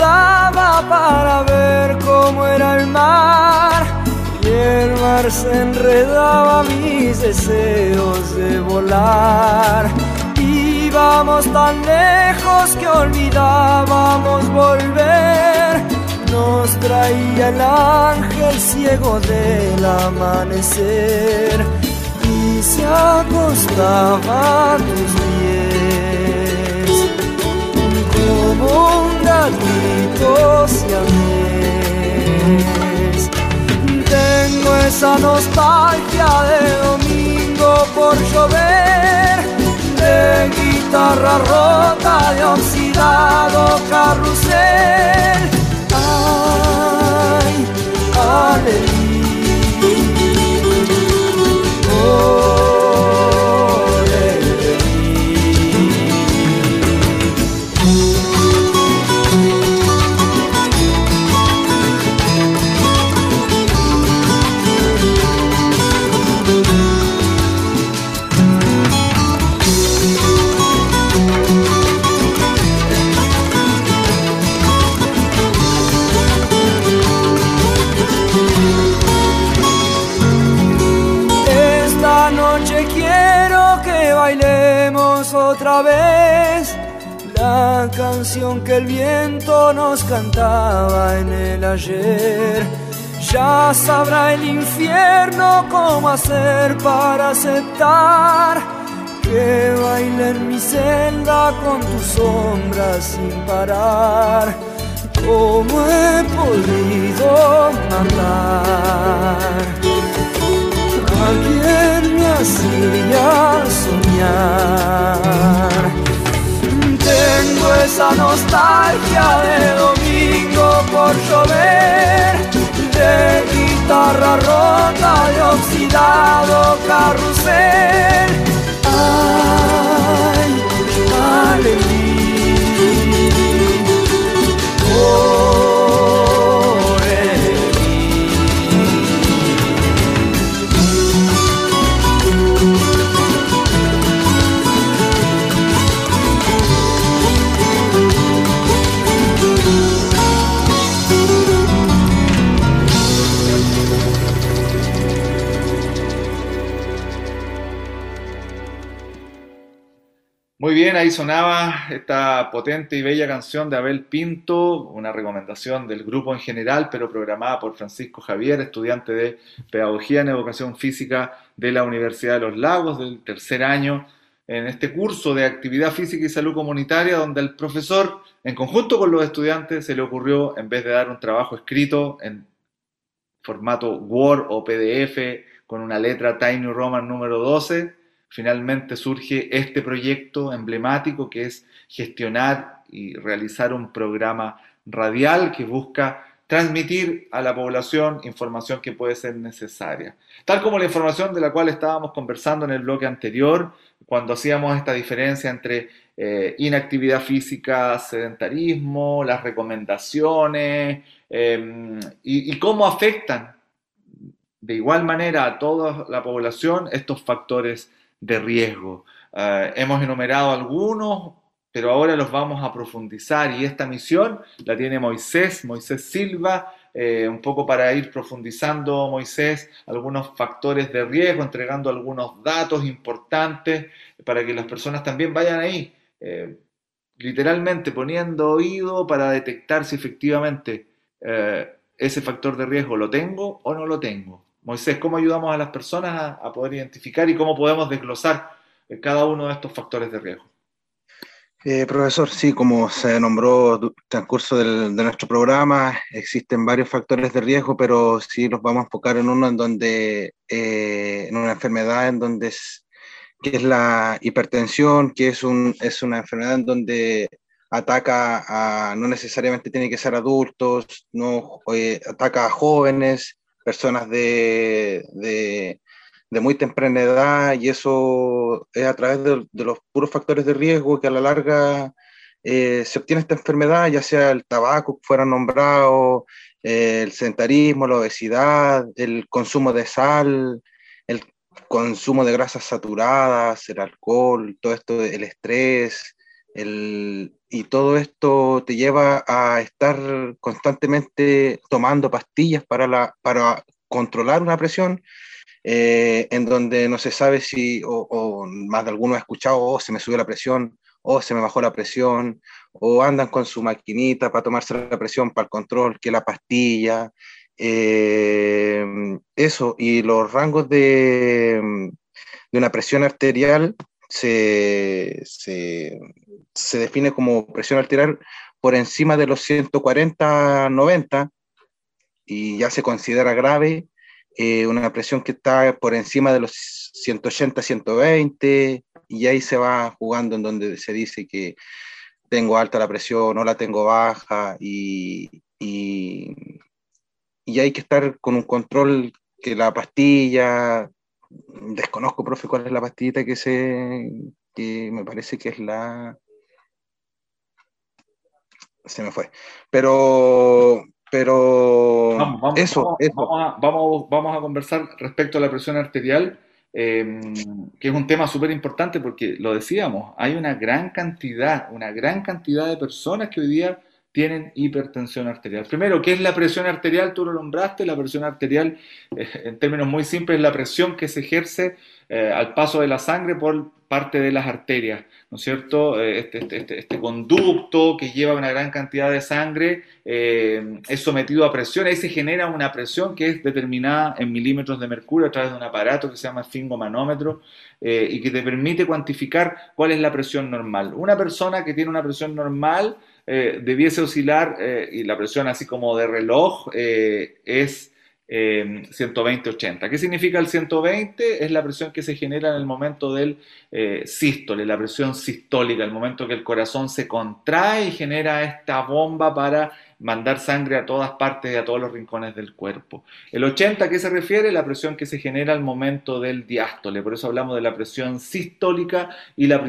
desnudaba para ver cómo era el mar y el mar se enredaba mis deseos de volar. Íbamos tan lejos que olvidábamos volver. Nos traía el ángel ciego del amanecer y se acostaba a tus pies como un gatito siamés. Tengo esa nostalgia de domingo por llover, de guitarra rota, de oxidado carrusel. Ay, alelí. Oh, otra vez la canción que el viento nos cantaba en el ayer. Ya sabrá el infierno cómo hacer para aceptar que baile en mi celda con tu sombra sin parar. ¿Cómo he podido matar? A quien me hacía soñar. Tengo esa nostalgia de domingo por llover, de guitarra rota, de oxidado carrusel. Ay, bien, ahí sonaba esta potente y bella canción de Abel Pinto, una recomendación del grupo en general, pero programada por Francisco Javier, estudiante de Pedagogía en Educación Física de la Universidad de los Lagos del tercer año, en este curso de Actividad Física y Salud Comunitaria, donde el profesor, en conjunto con los estudiantes, se le ocurrió, en vez de dar un trabajo escrito en formato Word o PDF con una letra Tiny Roman número 12, finalmente surge este proyecto emblemático que es gestionar y realizar un programa radial que busca transmitir a la población información que puede ser necesaria. Tal como la información de la cual estábamos conversando en el bloque anterior, cuando hacíamos esta diferencia entre eh, inactividad física, sedentarismo, las recomendaciones y, y cómo afectan de igual manera a toda la población estos factores de riesgo. Uh, hemos enumerado algunos, pero ahora los vamos a profundizar y esta misión la tiene Moisés, Moisés Silva, eh, un poco para ir profundizando, Moisés, algunos factores de riesgo, entregando algunos datos importantes para que las personas también vayan ahí, eh, literalmente poniendo oído para detectar si efectivamente eh, ese factor de riesgo lo tengo o no lo tengo. Moisés, ¿cómo ayudamos a las personas a, a poder identificar y cómo podemos desglosar eh, cada uno de estos factores de riesgo? Eh, profesor, sí, como se nombró en el transcurso del, de nuestro programa, existen varios factores de riesgo, pero sí los vamos a enfocar en uno en donde, eh, en una enfermedad en donde es, que es la hipertensión, que es, un, es una enfermedad en donde ataca a, no necesariamente tiene que ser adultos, no eh, ataca a jóvenes, personas de, de, muy temprana edad y eso es a través de, los puros factores de riesgo que a la larga eh, se obtiene esta enfermedad, ya sea el tabaco que fuera nombrado, eh, el sedentarismo, la obesidad, el consumo de sal, el consumo de grasas saturadas, el alcohol, todo esto, el estrés, el, y todo esto te lleva a estar constantemente tomando pastillas para, la, para controlar una presión eh, en donde no se sabe si, o, o, más de alguno ha escuchado, oh, se me subió la presión, o oh, se me bajó la presión, o andan con su maquinita para tomarse la presión para el control, que la pastilla, eh, eso, y los rangos de, de una presión arterial se, se, define como presión arterial por encima de los 140-90 y ya se considera grave eh, una presión que está por encima de los 180-120 y ahí se va jugando en donde se dice que tengo alta la presión o la tengo baja y, y, y hay que estar con un control que la pastilla, desconozco, profe, cuál es la pastillita que se, que me parece que es la, se me fue, pero, pero vamos, vamos, eso, vamos, eso. Vamos, a, vamos, vamos, a, conversar respecto a la presión arterial, eh, que es un tema súper importante porque lo decíamos, hay una gran cantidad, una gran cantidad de personas que hoy día tienen hipertensión arterial. Primero, ¿qué es la presión arterial? Tú lo nombraste, la presión arterial, eh, en términos muy simples, es la presión que se ejerce eh, al paso de la sangre por parte de las arterias, ¿no es cierto? Eh, este, este, este, este, conducto que lleva una gran cantidad de sangre es sometido a presión, ahí se genera una presión que es determinada en milímetros de mercurio a través de un aparato que se llama esfingomanómetro eh, y que te permite cuantificar cuál es la presión normal. Una persona que tiene una presión normal eh, debiese oscilar, eh, y la presión así como de reloj es eh, 120-80. ¿Qué significa el 120? Es la presión que se genera en el momento del eh, sístole, la presión sistólica, el momento que el corazón se contrae y genera esta bomba para mandar sangre a todas partes y a todos los rincones del cuerpo. El 80, ¿a qué se refiere? La presión que se genera al momento del diástole. Por eso hablamos de la presión sistólica y la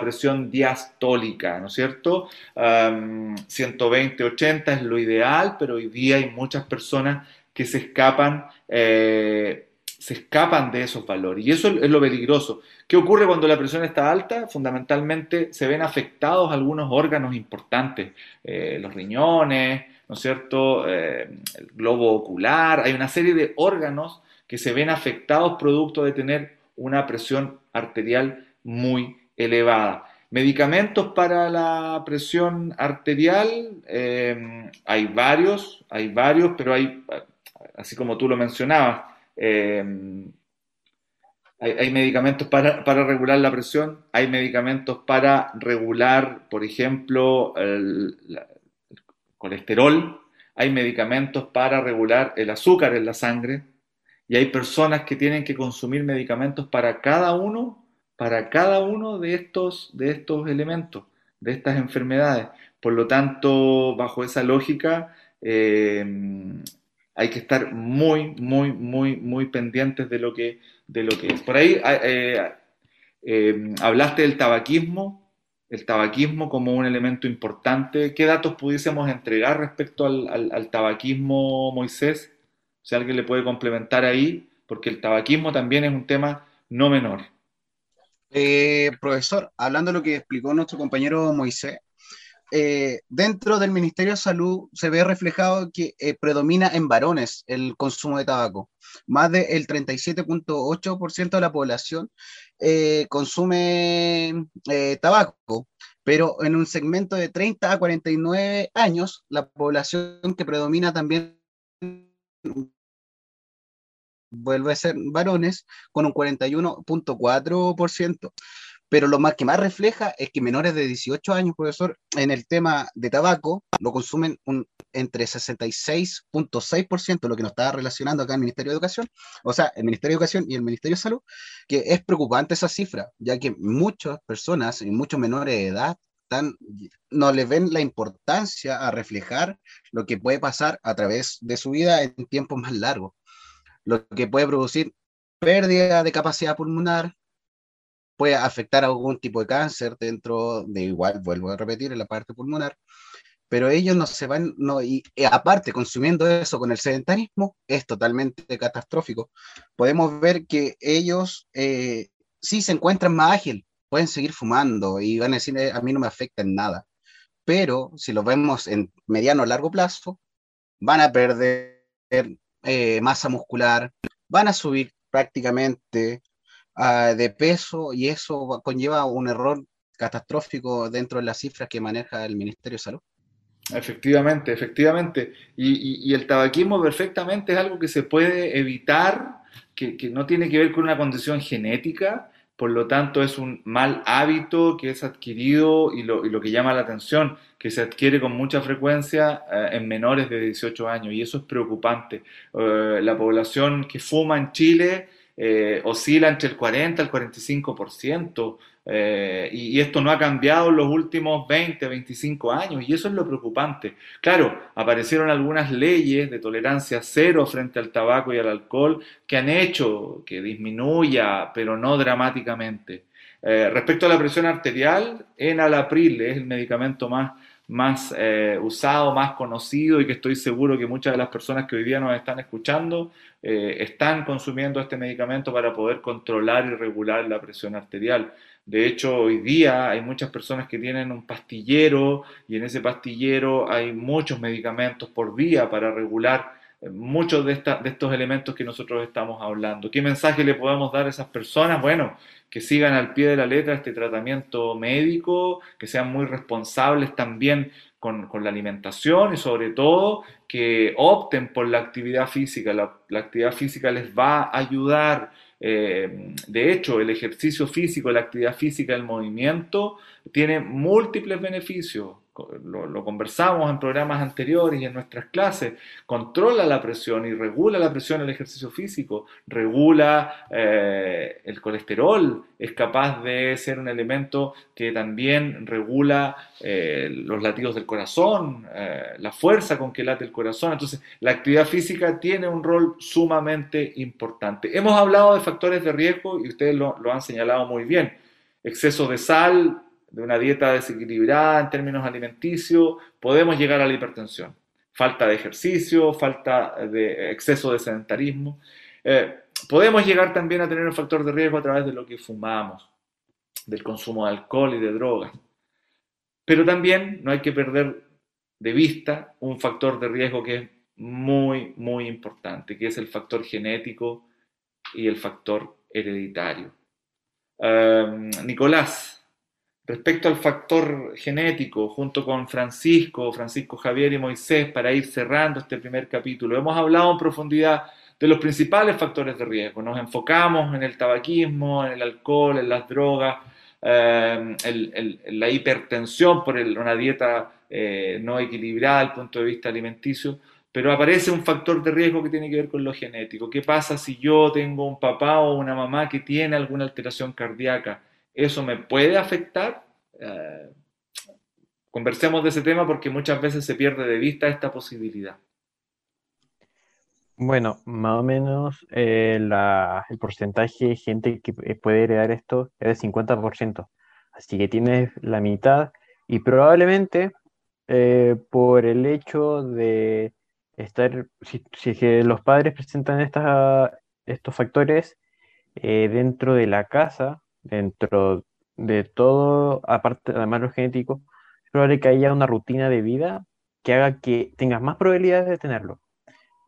presión, diastólica, ¿no es cierto? Um, 120-80 es lo ideal, pero hoy día hay muchas personas que se escapan, eh, se escapan de esos valores. Y eso es lo peligroso. ¿Qué ocurre cuando la presión está alta? Fundamentalmente se ven afectados algunos órganos importantes, eh, los riñones, ¿no es cierto? Eh, el globo ocular, hay una serie de órganos que se ven afectados producto de tener una presión arterial muy elevada. Medicamentos para la presión arterial, hay varios, hay varios, pero hay, así como tú lo mencionabas, eh, hay, medicamentos para, para regular la presión, hay medicamentos para regular, por ejemplo, el colesterol, hay medicamentos para regular el azúcar en la sangre y hay personas que tienen que consumir medicamentos para cada uno, para cada uno de estos, de estos elementos, de estas enfermedades. Por lo tanto, bajo esa lógica, eh, hay que estar muy, muy, muy, muy pendientes de lo que, de lo que es. Por ahí eh, eh, hablaste del tabaquismo, el tabaquismo como un elemento importante. ¿Qué datos pudiésemos entregar respecto al tabaquismo, Moisés? Si alguien le puede complementar ahí, porque el tabaquismo también es un tema no menor. Eh, profesor, hablando de lo que explicó nuestro compañero Moisés, eh, dentro del Ministerio de Salud se ve reflejado que eh, predomina en varones el consumo de tabaco. Más del 37.8% de la población eh, consume tabaco, pero en un segmento de 30 a 49 años, la población que predomina también vuelve a ser varones con un 41.4%. Pero lo más que más refleja es que menores de 18 años, profesor, en el tema de tabaco, lo consumen entre 66.6%, lo que nos está relacionando acá el Ministerio de Educación, o sea, el Ministerio de Educación y el Ministerio de Salud, que es preocupante esa cifra, ya que muchas personas y muchos menores de edad no le ven la importancia a reflejar lo que puede pasar a través de su vida en tiempos más largos, lo que puede producir pérdida de capacidad pulmonar, puede afectar a algún tipo de cáncer dentro de igual, vuelvo a repetir, en la parte pulmonar, pero ellos no se van, no, y, aparte consumiendo eso con el sedentarismo, es totalmente catastrófico. Podemos ver que ellos eh, sí se encuentran más ágiles, pueden seguir fumando y van a decir, "Eh, a mí no me afecta en nada, pero si lo vemos en mediano o largo plazo, van a perder eh, masa muscular, van a subir prácticamente ah, de peso y eso va- conlleva un error catastrófico dentro de las cifras que maneja el Ministerio de Salud. Efectivamente, efectivamente. Y, el tabaquismo perfectamente es algo que se puede evitar, que, que no tiene que ver con una condición genética, por lo tanto es un mal hábito que es adquirido y lo, lo que llama la atención, que se adquiere con mucha frecuencia eh, en menores de 18 años y eso es preocupante. Eh, la población que fuma en Chile eh, oscila entre el 40 al 45%. Eh, y, y esto no ha cambiado en los últimos 20, 25 años, y eso es lo preocupante. Claro, aparecieron algunas leyes de tolerancia cero frente al tabaco y al alcohol que han hecho que disminuya, pero no dramáticamente. Eh, respecto a la presión arterial, enalapril es el medicamento más, más eh, usado, más conocido y que estoy seguro que muchas de las personas que hoy día nos están escuchando eh, están consumiendo este medicamento para poder controlar y regular la presión arterial. De hecho, hoy día hay muchas personas que tienen un pastillero y en ese pastillero hay muchos medicamentos por día para regular muchos de, esta- de estos elementos que nosotros estamos hablando. ¿Qué mensaje le podemos dar a esas personas? Bueno, que sigan al pie de la letra este tratamiento médico, que sean muy responsables también con, con la alimentación y sobre todo que opten por la actividad física. La, actividad física les va a ayudar. Eh, de hecho, el ejercicio físico, la actividad física, el movimiento, tiene múltiples beneficios. Lo, conversamos en programas anteriores y en nuestras clases. Controla la presión y regula la presión el ejercicio físico, regula eh, el colesterol, es capaz de ser un elemento que también regula eh, los latidos del corazón, eh, la fuerza con que late el corazón. Entonces, la actividad física tiene un rol sumamente importante. Hemos hablado de factores de riesgo y ustedes lo, lo han señalado muy bien. Exceso de sal, de una dieta desequilibrada en términos alimenticios, podemos llegar a la hipertensión. Falta de ejercicio, falta de exceso de sedentarismo. Eh, podemos llegar también a tener un factor de riesgo a través de lo que fumamos, del consumo de alcohol y de drogas. Pero también no hay que perder de vista un factor de riesgo que es muy, muy importante, que es el factor genético y el factor hereditario. Um, Nicolás, respecto al factor genético, junto con Francisco, Francisco Javier y Moisés, para ir cerrando este primer capítulo, hemos hablado en profundidad de los principales factores de riesgo. Nos enfocamos en el tabaquismo, en el alcohol, en las drogas, eh, la hipertensión por una dieta eh, no equilibrada desde el punto de vista alimenticio, pero aparece un factor de riesgo que tiene que ver con lo genético. ¿Qué pasa si yo tengo un papá o una mamá que tiene alguna alteración cardíaca? ¿Eso me puede afectar? Eh, conversemos de ese tema porque muchas veces se pierde de vista esta posibilidad. Bueno, más o menos eh, el porcentaje de gente que pu- puede heredar esto es del 50%. Así que tienes la mitad y probablemente eh, por el hecho de estar, si, que los padres presentan estos factores dentro de la casa, dentro de todo, aparte además lo genético, es probable que haya una rutina de vida que haga que tengas más probabilidades de tenerlo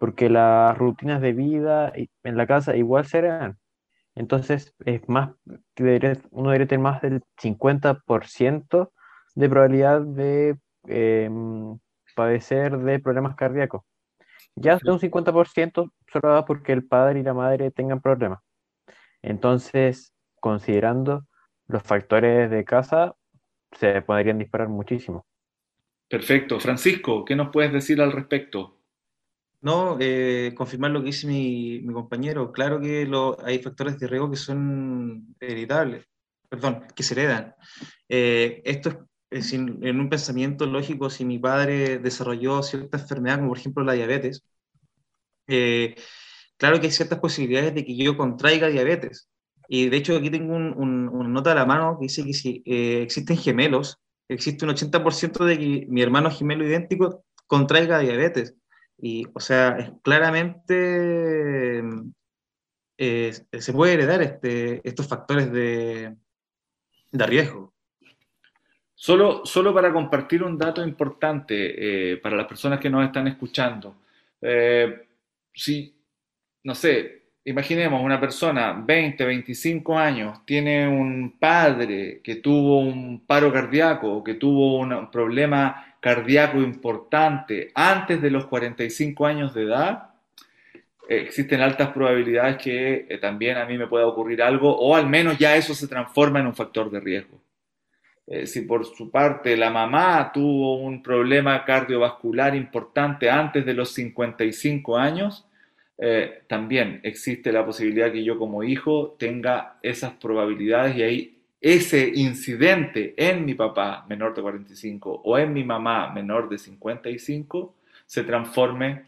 porque las rutinas de vida en la casa igual serán. Entonces, es más, uno debería tener más del 50% de probabilidad de em, padecer de problemas cardíacos. Ya de un 50% solo porque el padre y la madre tengan problemas. Entonces, considerando los factores de casa, se podrían disparar muchísimo. Perfecto. Francisco, ¿qué nos puedes decir al respecto? No, eh, confirmar lo que dice mi, mi compañero. Claro que lo- hay factores de riesgo que son hereditables, perdón, que se heredan. Eh, esto es, en un pensamiento lógico, si mi padre desarrolló cierta enfermedad, como por ejemplo la diabetes, eh, claro que hay ciertas posibilidades de que yo contraiga diabetes. Y de hecho aquí tengo un- un- una nota a la mano que dice que si eh, existen gemelos, existe un 80% de que mi hermano gemelo idéntico contraiga diabetes. Y, o sea, claramente eh, se puede heredar este, estos factores de, de riesgo. Solo, solo para compartir un dato importante eh, para las personas que nos están escuchando. Eh, si, no sé, imaginemos una persona, 20, 25 años, tiene un padre que tuvo un paro cardíaco que tuvo un problema cardíaco importante antes de los 45 años de edad, existen altas probabilidades que eh, también a mí me pueda ocurrir algo o al menos ya eso se transforma en un factor de riesgo. Eh, si por su parte la mamá tuvo un problema cardiovascular importante antes de los 55 años, eh, también existe la posibilidad que yo como hijo tenga esas probabilidades y ahí ese incidente en mi papá menor de 45 o en mi mamá menor de 55 se transforme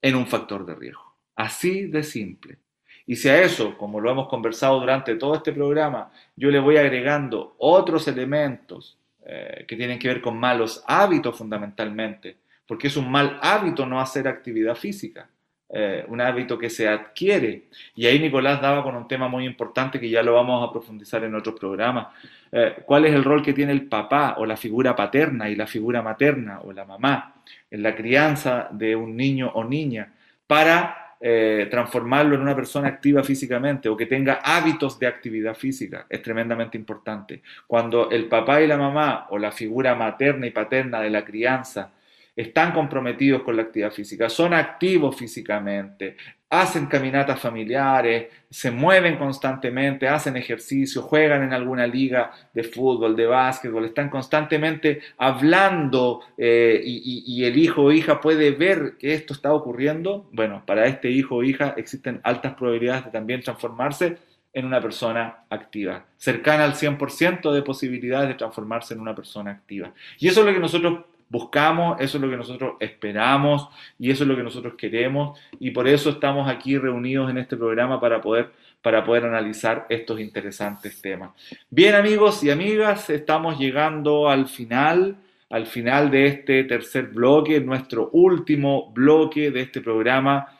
en un factor de riesgo. Así de simple. Y si a eso, como lo hemos conversado durante todo este programa, yo le voy agregando otros elementos eh, que tienen que ver con malos hábitos fundamentalmente, porque es un mal hábito no hacer actividad física, eh, un hábito que se adquiere. Y ahí Nicolás daba con un tema muy importante que ya lo vamos a profundizar en otros programas. Eh, ¿Cuál es el rol que tiene el papá o la figura paterna y la figura materna o la mamá en la crianza de un niño o niña para eh, transformarlo en una persona activa físicamente o que tenga hábitos de actividad física. Es tremendamente importante. Cuando el papá y la mamá o la figura materna y paterna de la crianza están comprometidos con la actividad física, son activos físicamente, hacen caminatas familiares, se mueven constantemente, hacen ejercicio, juegan en alguna liga de fútbol, de básquetbol, están constantemente hablando eh, y, y- y el hijo o hija puede ver que esto está ocurriendo. Bueno, para este hijo o hija existen altas probabilidades de también transformarse en una persona activa, cercana al 100% de posibilidades de transformarse en una persona activa. Y eso es lo que nosotros buscamos, eso es lo que nosotros esperamos y eso es lo que nosotros queremos y por eso estamos aquí reunidos en este programa para poder, para poder analizar estos interesantes temas. Bien amigos y amigas, estamos llegando al final, al final de este tercer bloque, nuestro último bloque de este programa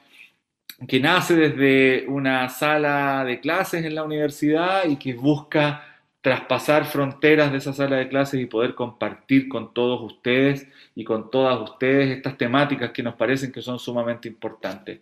que nace desde una sala de clases en la universidad y que busca traspasar fronteras de esa sala de clases y poder compartir con todos ustedes y con todas ustedes estas temáticas que nos parecen que son sumamente importantes.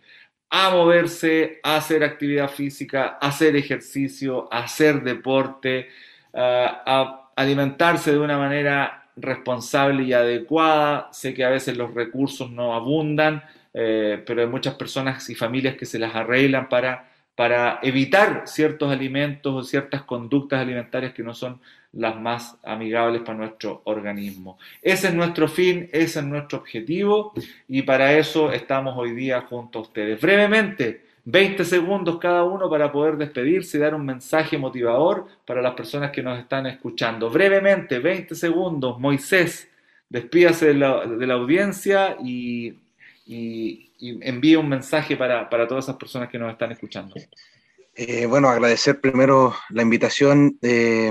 A moverse, a hacer actividad física, a hacer ejercicio, a hacer deporte, a alimentarse de una manera responsable y adecuada. Sé que a veces los recursos no abundan, eh, pero hay muchas personas y familias que se las arreglan para, para evitar ciertos alimentos o ciertas conductas alimentarias que no son las más amigables para nuestro organismo. Ese es nuestro fin, ese es nuestro objetivo y para eso estamos hoy día junto a ustedes. Brevemente, 20 segundos cada uno para poder despedirse y dar un mensaje motivador para las personas que nos están escuchando. Brevemente, 20 segundos. Moisés, despídase de la, de la audiencia y, y- envíe un mensaje para, para todas esas personas que nos están escuchando. Eh, bueno, agradecer primero la invitación, eh,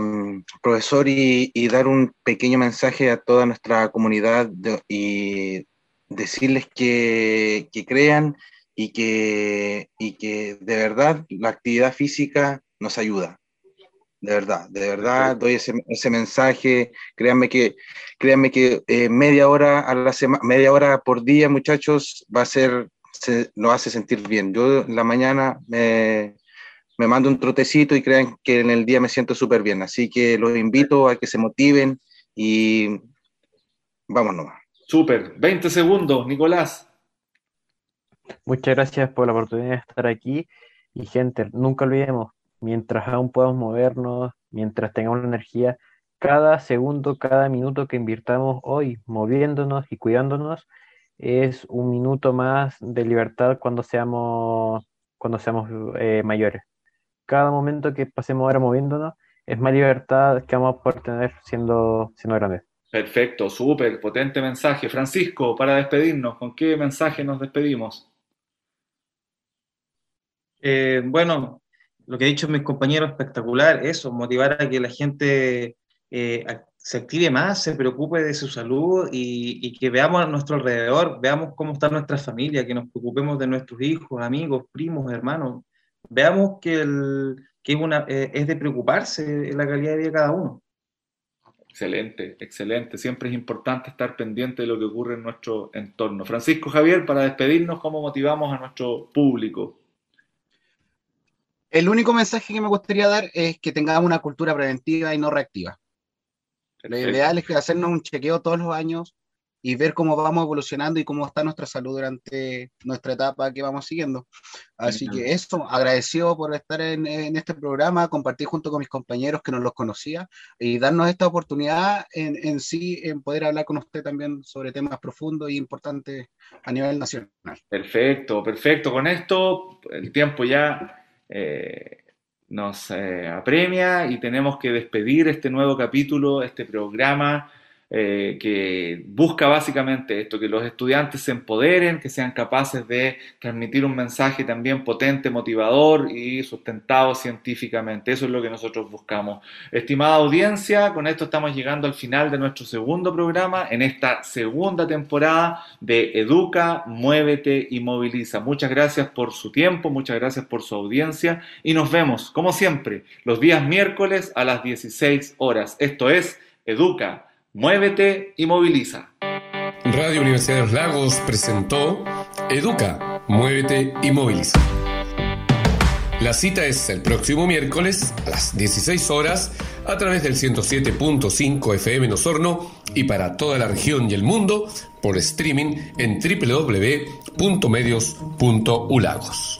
profesor, y, dar un pequeño mensaje a toda nuestra comunidad y decirles que, que crean y que, y que de verdad la actividad física nos ayuda. De verdad, de verdad doy ese, ese mensaje. Créanme que, créanme que eh, media hora a la semana, media hora por día, muchachos, va a ser, se, nos hace sentir bien. Yo en la mañana me, me mando un trotecito y crean que en el día me siento súper bien. Así que los invito a que se motiven y vamos nomás. Súper, 20 segundos, Nicolás. Muchas gracias por la oportunidad de estar aquí. Y gente, nunca olvidemos, mientras aún podamos movernos, mientras tengamos la energía, cada segundo, cada minuto que invirtamos hoy moviéndonos y cuidándonos es un minuto más de libertad cuando seamos, cuando seamos eh, mayores. Cada momento que pasemos ahora moviéndonos es más libertad que vamos a poder tener siendo, siendo grandes. Perfecto, súper, potente mensaje. Francisco, para despedirnos, ¿con qué mensaje nos despedimos? Eh, bueno, lo que ha dicho mis compañeros, espectacular, eso, motivar a que la gente eh, se active más, se preocupe de su salud y, que veamos a nuestro alrededor, veamos cómo está nuestra familia, que nos preocupemos de nuestros hijos, amigos, primos, hermanos. Veamos que, el, que es eh, es de preocuparse la calidad de vida de cada uno. Excelente, excelente. Siempre es importante estar pendiente de lo que ocurre en nuestro entorno. Francisco Javier, para despedirnos, ¿cómo motivamos a nuestro público? El único mensaje que me gustaría dar es que tengamos una cultura preventiva y no reactiva. Lo ideal es que hacernos un chequeo todos los años y ver cómo vamos evolucionando y cómo está nuestra salud durante nuestra etapa que vamos siguiendo. Así que eso, agradecido por estar en, en este programa, compartir junto con mis compañeros que no los conocía y darnos esta oportunidad en, en sí, en poder hablar con usted también sobre temas profundos e importantes a nivel nacional. Perfecto, perfecto. Con esto el tiempo ya eh, nos eh, apremia y tenemos que despedir este nuevo capítulo, este programa eh, que busca básicamente esto, que los estudiantes se empoderen, que sean capaces de transmitir un mensaje también potente, motivador y sustentado científicamente. Eso es lo que nosotros buscamos. Estimada audiencia, con esto estamos llegando al final de nuestro segundo programa en esta segunda temporada de Educa, Muévete y Moviliza. Muchas gracias por su tiempo, muchas gracias por su audiencia y nos vemos, como siempre, los días miércoles a las 16 horas. Esto es Educa, Muévete y Moviliza. Radio Universidad de los Lagos presentó Educa, Muévete y Moviliza. La cita es el próximo miércoles a las 16 horas a través del 107.5 FM en Osorno y para toda la región y el mundo por streaming en www.medios.ulagos.